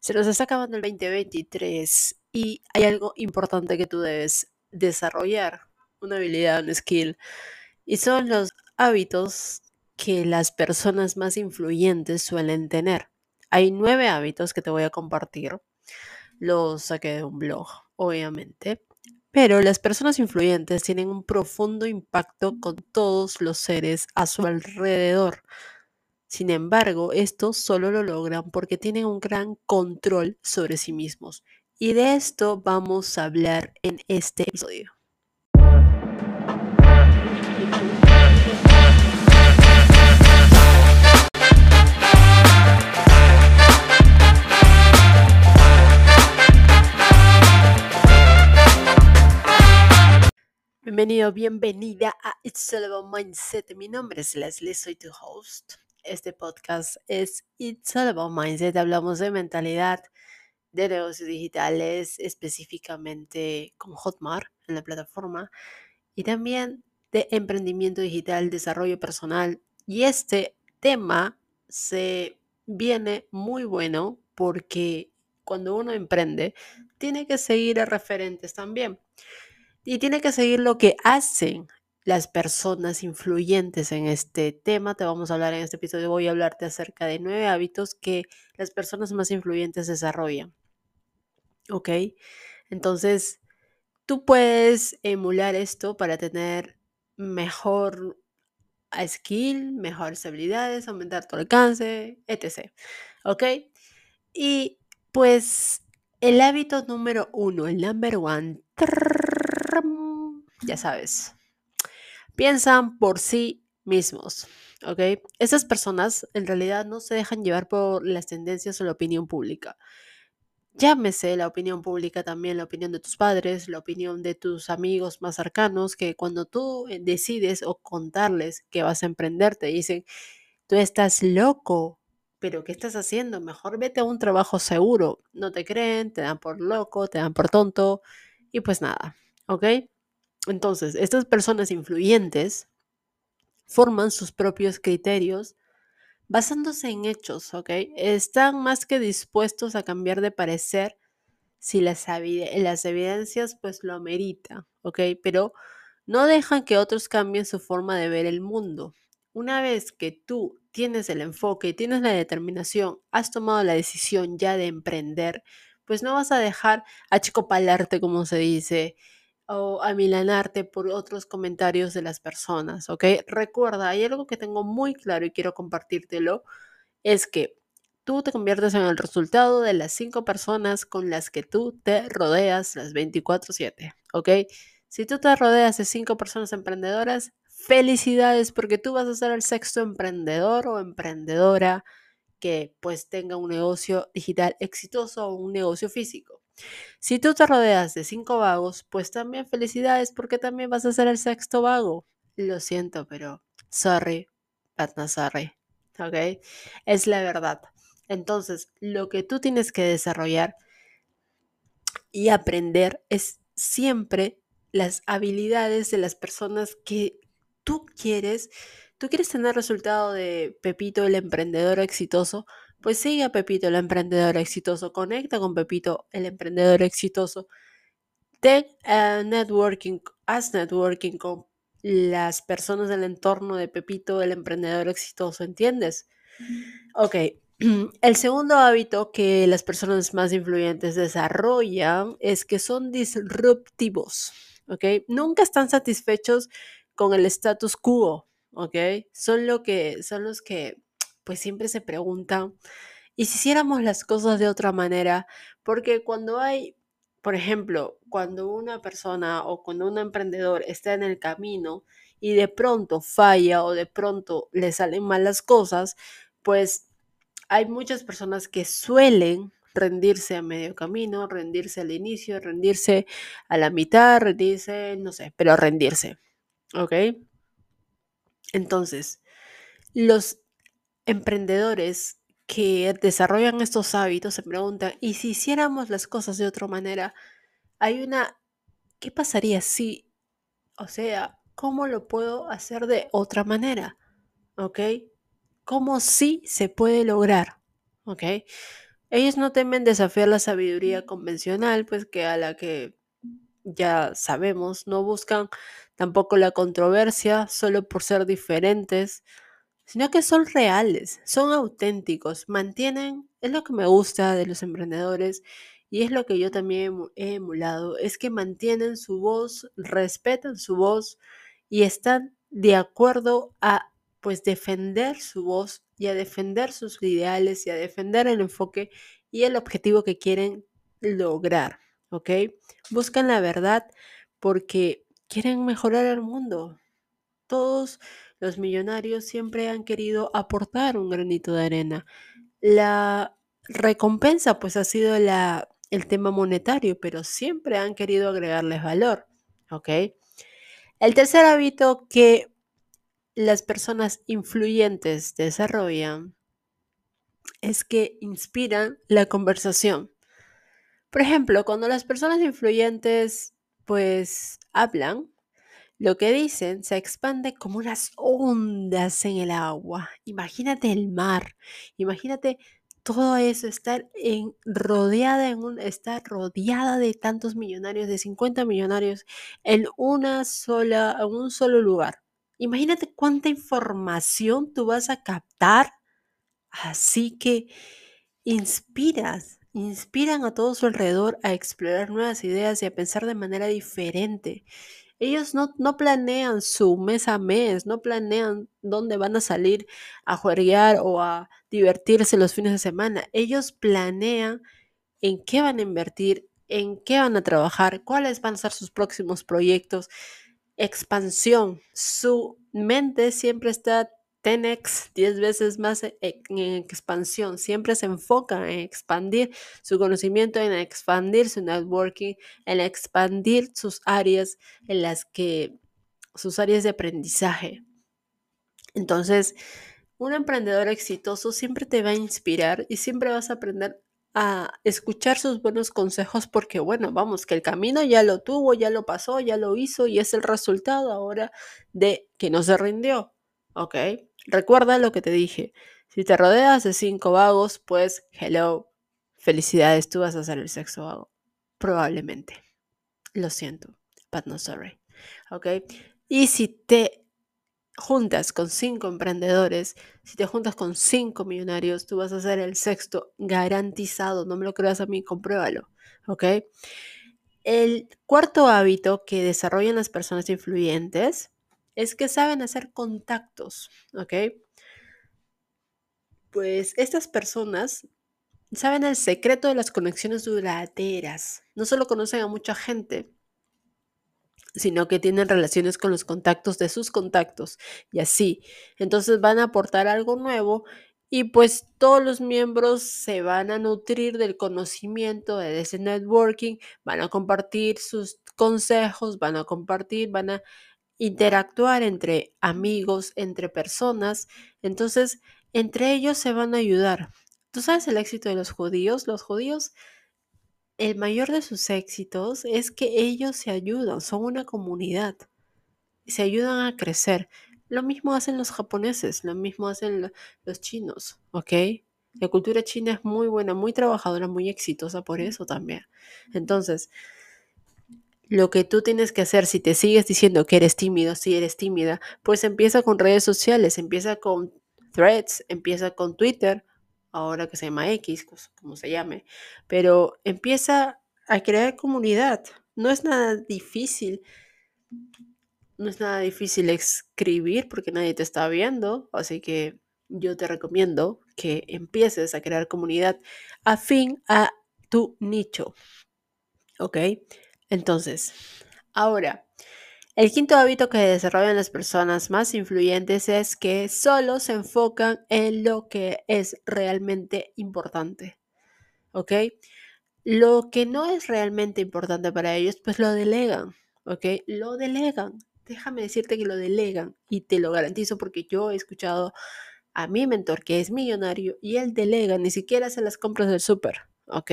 Se nos está acabando el 2023 y hay algo importante que tú debes desarrollar, una habilidad, un skill, y son los hábitos que las personas más influyentes suelen tener. Hay nueve hábitos que te voy a compartir. Los saqué de un blog, obviamente. Pero las personas influyentes tienen un profundo impacto con todos los seres a su alrededor. Sin embargo, esto solo lo logran porque tienen un gran control sobre sí mismos. Y de esto vamos a hablar en este episodio. Bienvenido, bienvenida a It's All About Mindset. Mi nombre es Leslie, soy tu host este podcast es It's All About Mindset. Hablamos de mentalidad, de negocios digitales, específicamente con Hotmart en la plataforma, y también de emprendimiento digital, desarrollo personal. Y este tema se viene muy bueno porque cuando uno emprende, tiene que seguir a referentes también. Y tiene que seguir lo que hacen las personas influyentes en este tema. Te vamos a hablar en este episodio, voy a hablarte acerca de nueve hábitos que las personas más influyentes desarrollan. ¿Ok? Entonces, tú puedes emular esto para tener mejor skill, mejores habilidades, aumentar tu alcance, etc. ¿Ok? Y pues el hábito número uno, el number one, ya sabes, piensan por sí mismos. ¿Ok? Esas personas en realidad no se dejan llevar por las tendencias o la opinión pública. Llámese la opinión pública también, la opinión de tus padres, la opinión de tus amigos más cercanos, que cuando tú eh, decides o contarles que vas a emprender, te dicen, tú estás loco, pero ¿qué estás haciendo? Mejor vete a un trabajo seguro. No te creen, te dan por loco, te dan por tonto y pues nada, ¿ok? Entonces, estas personas influyentes forman sus propios criterios basándose en hechos, ¿ok? Están más que dispuestos a cambiar de parecer si las, evidencias pues lo amerita, ¿ok? Pero no dejan que otros cambien su forma de ver el mundo. Una vez que tú tienes el enfoque, tienes la determinación, has tomado la decisión ya de emprender, pues no vas a dejar achicopalarte, como se dice, o amilanarte por otros comentarios de las personas, ¿ok? Recuerda, hay algo que tengo muy claro y quiero compartírtelo, es que tú te conviertes en el resultado de las cinco personas con las que tú te rodeas las 24/7, ¿ok? Si tú te rodeas de cinco personas emprendedoras, felicidades porque tú vas a ser el sexto emprendedor o emprendedora que pues tenga un negocio digital exitoso o un negocio físico. Si tú te rodeas de cinco vagos, pues también felicidades porque también vas a ser el sexto vago. Lo siento, pero sorry, but not sorry. ¿Ok? Es la verdad. Entonces, lo que tú tienes que desarrollar y aprender es siempre las habilidades de las personas que tú quieres. Tú quieres tener resultado de Pepito, el emprendedor exitoso, pues sigue a Pepito, el emprendedor exitoso. Conecta con Pepito, el emprendedor exitoso. Ten uh, networking, haz networking con las personas del entorno de Pepito, el emprendedor exitoso, ¿entiendes? Ok, el segundo hábito que las personas más influyentes desarrollan es que son disruptivos, ¿ok? Nunca están satisfechos con el status quo, ¿ok? Son, lo que, son los que pues siempre se preguntan, ¿y si hiciéramos las cosas de otra manera? Porque cuando hay, por ejemplo, cuando una persona o cuando un emprendedor está en el camino y de pronto falla o de pronto le salen mal las cosas, pues hay muchas personas que suelen rendirse a medio camino, rendirse al inicio, rendirse a la mitad, rendirse, no sé, pero rendirse. ¿Ok? Entonces, los emprendedores que desarrollan estos hábitos se preguntan, ¿y si hiciéramos las cosas de otra manera? Hay una, ¿qué pasaría si, o sea, cómo lo puedo hacer de otra manera? ¿Ok? ¿Cómo sí se puede lograr? ¿Ok? Ellos no temen desafiar la sabiduría convencional, pues que a la que ya sabemos, no buscan tampoco la controversia solo por ser diferentes, sino que son reales, son auténticos, mantienen, es lo que me gusta de los emprendedores y es lo que yo también he emulado, es que mantienen su voz, respetan su voz y están de acuerdo a pues defender su voz y a defender sus ideales y a defender el enfoque y el objetivo que quieren lograr, ¿ok? Buscan la verdad porque quieren mejorar el mundo. Todos los millonarios siempre han querido aportar un granito de arena. La recompensa pues ha sido la, el tema monetario, pero siempre han querido agregarles valor, ¿ok? El tercer hábito que las personas influyentes desarrollan es que inspiran la conversación. Por ejemplo, cuando las personas influyentes pues hablan, lo que dicen se expande como unas ondas en el agua. Imagínate el mar, imagínate todo eso, estar rodeada estar rodeada de tantos millonarios, de 50 millonarios en una sola, en un solo lugar. Imagínate cuánta información tú vas a captar. Así que inspiras, inspiran a todo su alrededor a explorar nuevas ideas y a pensar de manera diferente. Ellos no, no planean su mes a mes, no planean dónde van a salir a jugar o a divertirse los fines de semana. Ellos planean en qué van a invertir, en qué van a trabajar, cuáles van a ser sus próximos proyectos. Expansión. Su mente siempre está 10x, 10 veces más e, en expansión. Siempre se enfoca en expandir su conocimiento, en expandir su networking, en expandir sus áreas en las que, sus áreas de aprendizaje. Entonces, un emprendedor exitoso siempre te va a inspirar y siempre vas a aprender a escuchar sus buenos consejos porque, bueno, vamos, que el camino ya lo tuvo, ya lo pasó, ya lo hizo y es el resultado ahora de que no se rindió. ¿Ok? Recuerda lo que te dije. Si te rodeas de cinco vagos, pues, hello, felicidades, tú vas a ser el sexto vago. Probablemente. Lo siento, but no sorry. ¿Ok? Y si te juntas con cinco emprendedores, si te juntas con cinco millonarios, tú vas a ser el sexto garantizado. No me lo creas a mí, compruébalo. ¿Ok? El cuarto hábito que desarrollan las personas influyentes es que saben hacer contactos, ¿ok? Pues estas personas saben el secreto de las conexiones duraderas. No solo conocen a mucha gente, sino que tienen relaciones con los contactos de sus contactos y así. Entonces van a aportar algo nuevo y pues todos los miembros se van a nutrir del conocimiento de ese networking, van a compartir sus consejos, van a compartir, van a interactuar entre amigos, entre personas. Entonces, entre ellos se van a ayudar. ¿Tú sabes el éxito de los judíos? Los judíos, el mayor de sus éxitos es que ellos se ayudan, son una comunidad, se ayudan a crecer. Lo mismo hacen los japoneses, lo mismo hacen los chinos, ¿ok? La cultura china es muy buena, muy trabajadora, muy exitosa por eso también. Entonces, lo que tú tienes que hacer si te sigues diciendo que eres tímido, si eres tímida, pues empieza con redes sociales, empieza con threads, empieza con Twitter, ahora que se llama X, como se llame, pero empieza a crear comunidad. No es nada difícil. No es nada difícil escribir porque nadie te está viendo, así que yo te recomiendo que empieces a crear comunidad afín a tu nicho. ¿Ok? Entonces, ahora, el quinto hábito que desarrollan las personas más influyentes es que solo se enfocan en lo que es realmente importante. ¿Ok? Lo que no es realmente importante para ellos, pues lo delegan. ¿Ok? Lo delegan. Déjame decirte que lo delegan y te lo garantizo porque yo he escuchado a mi mentor que es millonario y él delega, ni siquiera hace las compras del súper. ¿Ok?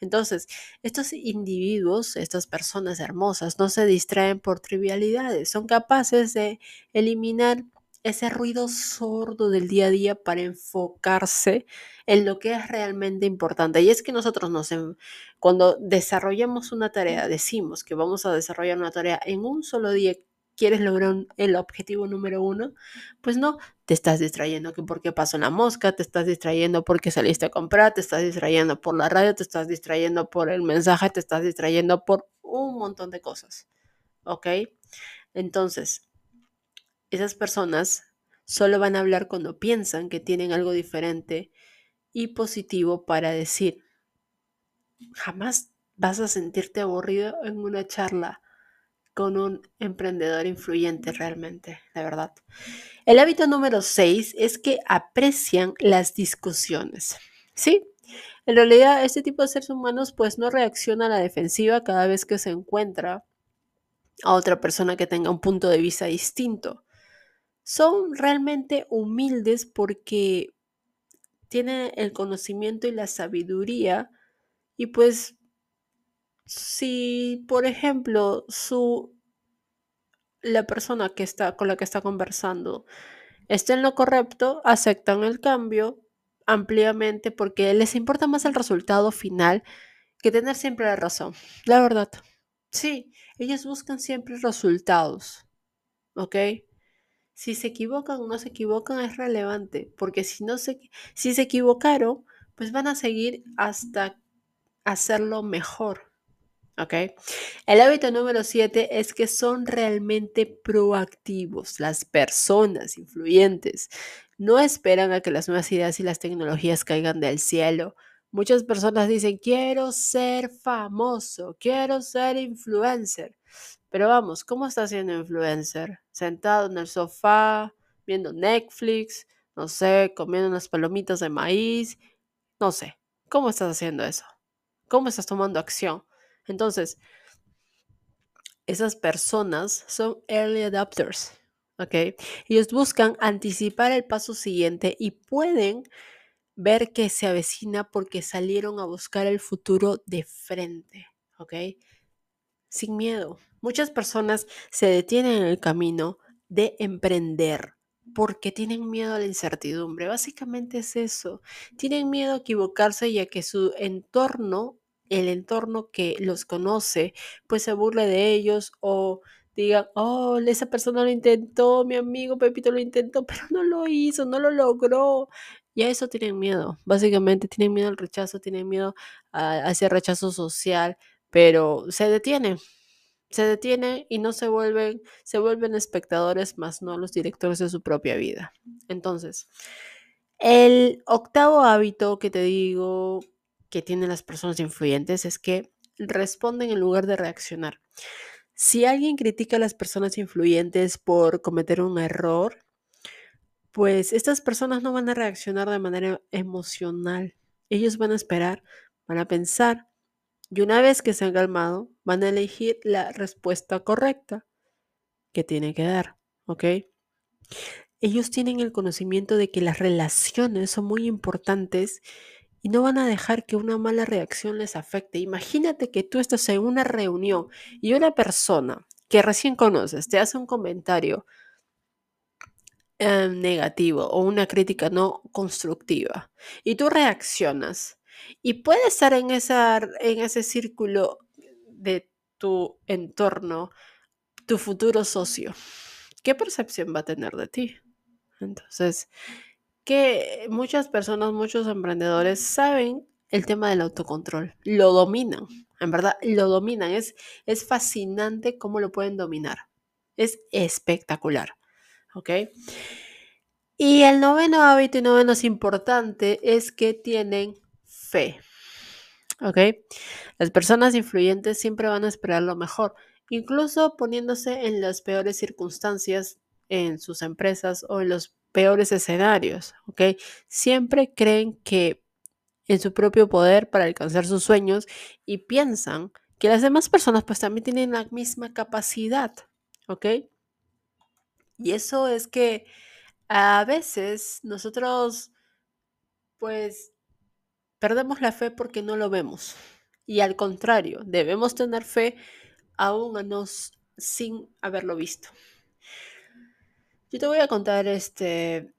Entonces, estos individuos, estas personas hermosas, no se distraen por trivialidades, son capaces de eliminar ese ruido sordo del día a día para enfocarse en lo que es realmente importante. Y es que nosotros nos, cuando desarrollamos una tarea, decimos que vamos a desarrollar una tarea en un solo día, quieres lograr el objetivo número uno, pues no, te estás distrayendo que porque pasó la mosca, te estás distrayendo porque saliste a comprar, te estás distrayendo por la radio, te estás distrayendo por el mensaje, te estás distrayendo por un montón de cosas. ¿Ok? Entonces, esas personas solo van a hablar cuando piensan que tienen algo diferente y positivo para decir. Jamás vas a sentirte aburrido en una charla con un emprendedor influyente realmente, de verdad. El hábito número 6 es que aprecian las discusiones. ¿Sí? En realidad, este tipo de seres humanos pues no reacciona a la defensiva cada vez que se encuentra a otra persona que tenga un punto de vista distinto. Son realmente humildes porque tienen el conocimiento y la sabiduría y pues si, por ejemplo, su la persona que está con la que está conversando está en lo correcto, aceptan el cambio ampliamente porque les importa más el resultado final que tener siempre la razón. La verdad. Sí, ellos buscan siempre resultados. ¿Ok? Si se equivocan o no se equivocan es relevante, porque si no se, si se equivocaron, pues van a seguir hasta hacerlo mejor. ¿Ok? El hábito número 7 es que son realmente proactivos. Las personas influyentes no esperan a que las nuevas ideas y las tecnologías caigan del cielo. Muchas personas dicen, quiero ser famoso, quiero ser influencer. Pero vamos, ¿cómo está siendo influencer? Sentado en el sofá, viendo Netflix, no sé, comiendo unas palomitas de maíz, no sé. ¿Cómo estás haciendo eso? ¿Cómo estás tomando acción? Entonces, esas personas son early adopters, ¿ok? Ellos buscan anticipar el paso siguiente y pueden ver que se avecina porque salieron a buscar el futuro de frente, ¿ok? Sin miedo. Muchas personas se detienen en el camino de emprender porque tienen miedo a la incertidumbre. Básicamente es eso. Tienen miedo a equivocarse y a que su entorno el entorno que los conoce, pues se burle de ellos o digan, oh, esa persona lo intentó, mi amigo Pepito lo intentó, pero no lo hizo, no lo logró. Y a eso tienen miedo, básicamente tienen miedo al rechazo, tienen miedo a, ese rechazo social, pero se detienen, se detienen y no se vuelven, se vuelven espectadores, más no los directores de su propia vida. Entonces, el octavo hábito que te digo que tienen las personas influyentes es que responden en lugar de reaccionar. Si alguien critica a las personas influyentes por cometer un error, pues estas personas no van a reaccionar de manera emocional. Ellos van a esperar, van a pensar y una vez que se han calmado, van a elegir la respuesta correcta que tiene que dar, ¿ok? Ellos tienen el conocimiento de que las relaciones son muy importantes y no van a dejar que una mala reacción les afecte. Imagínate que tú estás en una reunión y una persona que recién conoces te hace un comentario em, negativo o una crítica no constructiva y tú reaccionas y puede estar en, esa, en ese círculo de tu entorno, tu futuro socio. ¿Qué percepción va a tener de ti? Entonces, que muchas personas, muchos emprendedores saben el tema del autocontrol, lo dominan, en verdad, lo dominan, es, es fascinante cómo lo pueden dominar, es espectacular, ¿ok? Y el noveno hábito y no menos importante es que tienen fe, ¿ok? Las personas influyentes siempre van a esperar lo mejor, incluso poniéndose en las peores circunstancias en sus empresas o en los peores escenarios, ¿ok? Siempre creen que en su propio poder para alcanzar sus sueños y piensan que las demás personas pues también tienen la misma capacidad, ¿ok? Y eso es que a veces nosotros pues perdemos la fe porque no lo vemos. Y al contrario, debemos tener fe aún a nos sin haberlo visto. Yo te voy a contar este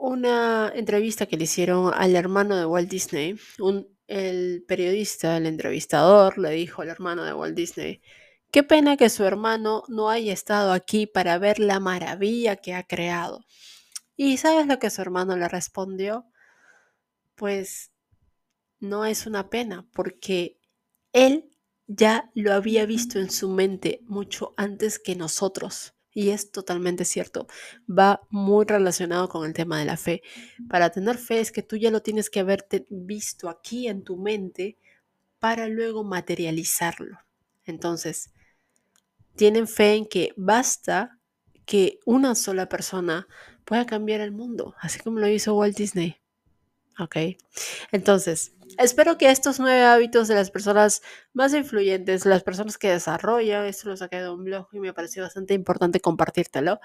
una entrevista que le hicieron al hermano de Walt Disney. Un, el periodista, el entrevistador, le dijo al hermano de Walt Disney, qué pena que su hermano no haya estado aquí para ver la maravilla que ha creado. ¿Y sabes lo que su hermano le respondió? Pues no es una pena, porque él ya lo había visto en su mente mucho antes que nosotros. Y es totalmente cierto. Va muy relacionado con el tema de la fe. Para tener fe es que tú ya lo tienes que haberte visto aquí en tu mente para luego materializarlo. Entonces, tienen fe en que basta que una sola persona pueda cambiar el mundo, así como lo hizo Walt Disney. ¿Ok? Entonces, espero que estos nueve hábitos de las personas más influyentes, las personas que desarrollan, esto lo saqué de un blog y me pareció bastante importante compartírtelo.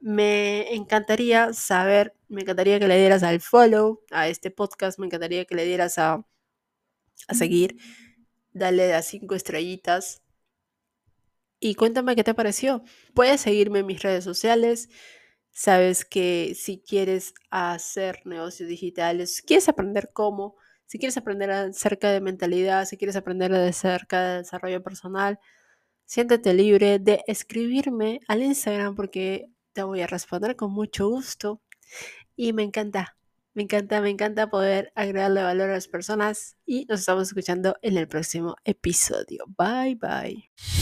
Me encantaría saber, me encantaría que le dieras al follow a este podcast, me encantaría que le dieras a, a seguir, dale a cinco estrellitas y cuéntame qué te pareció. Puedes seguirme en mis redes sociales. Sabes que si quieres hacer negocios digitales, quieres aprender cómo, si quieres aprender acerca de mentalidad, si quieres aprender acerca de desarrollo personal, siéntete libre de escribirme al Instagram porque te voy a responder con mucho gusto. Y me encanta, me encanta, me encanta poder agregarle valor a las personas y nos estamos escuchando en el próximo episodio. Bye bye.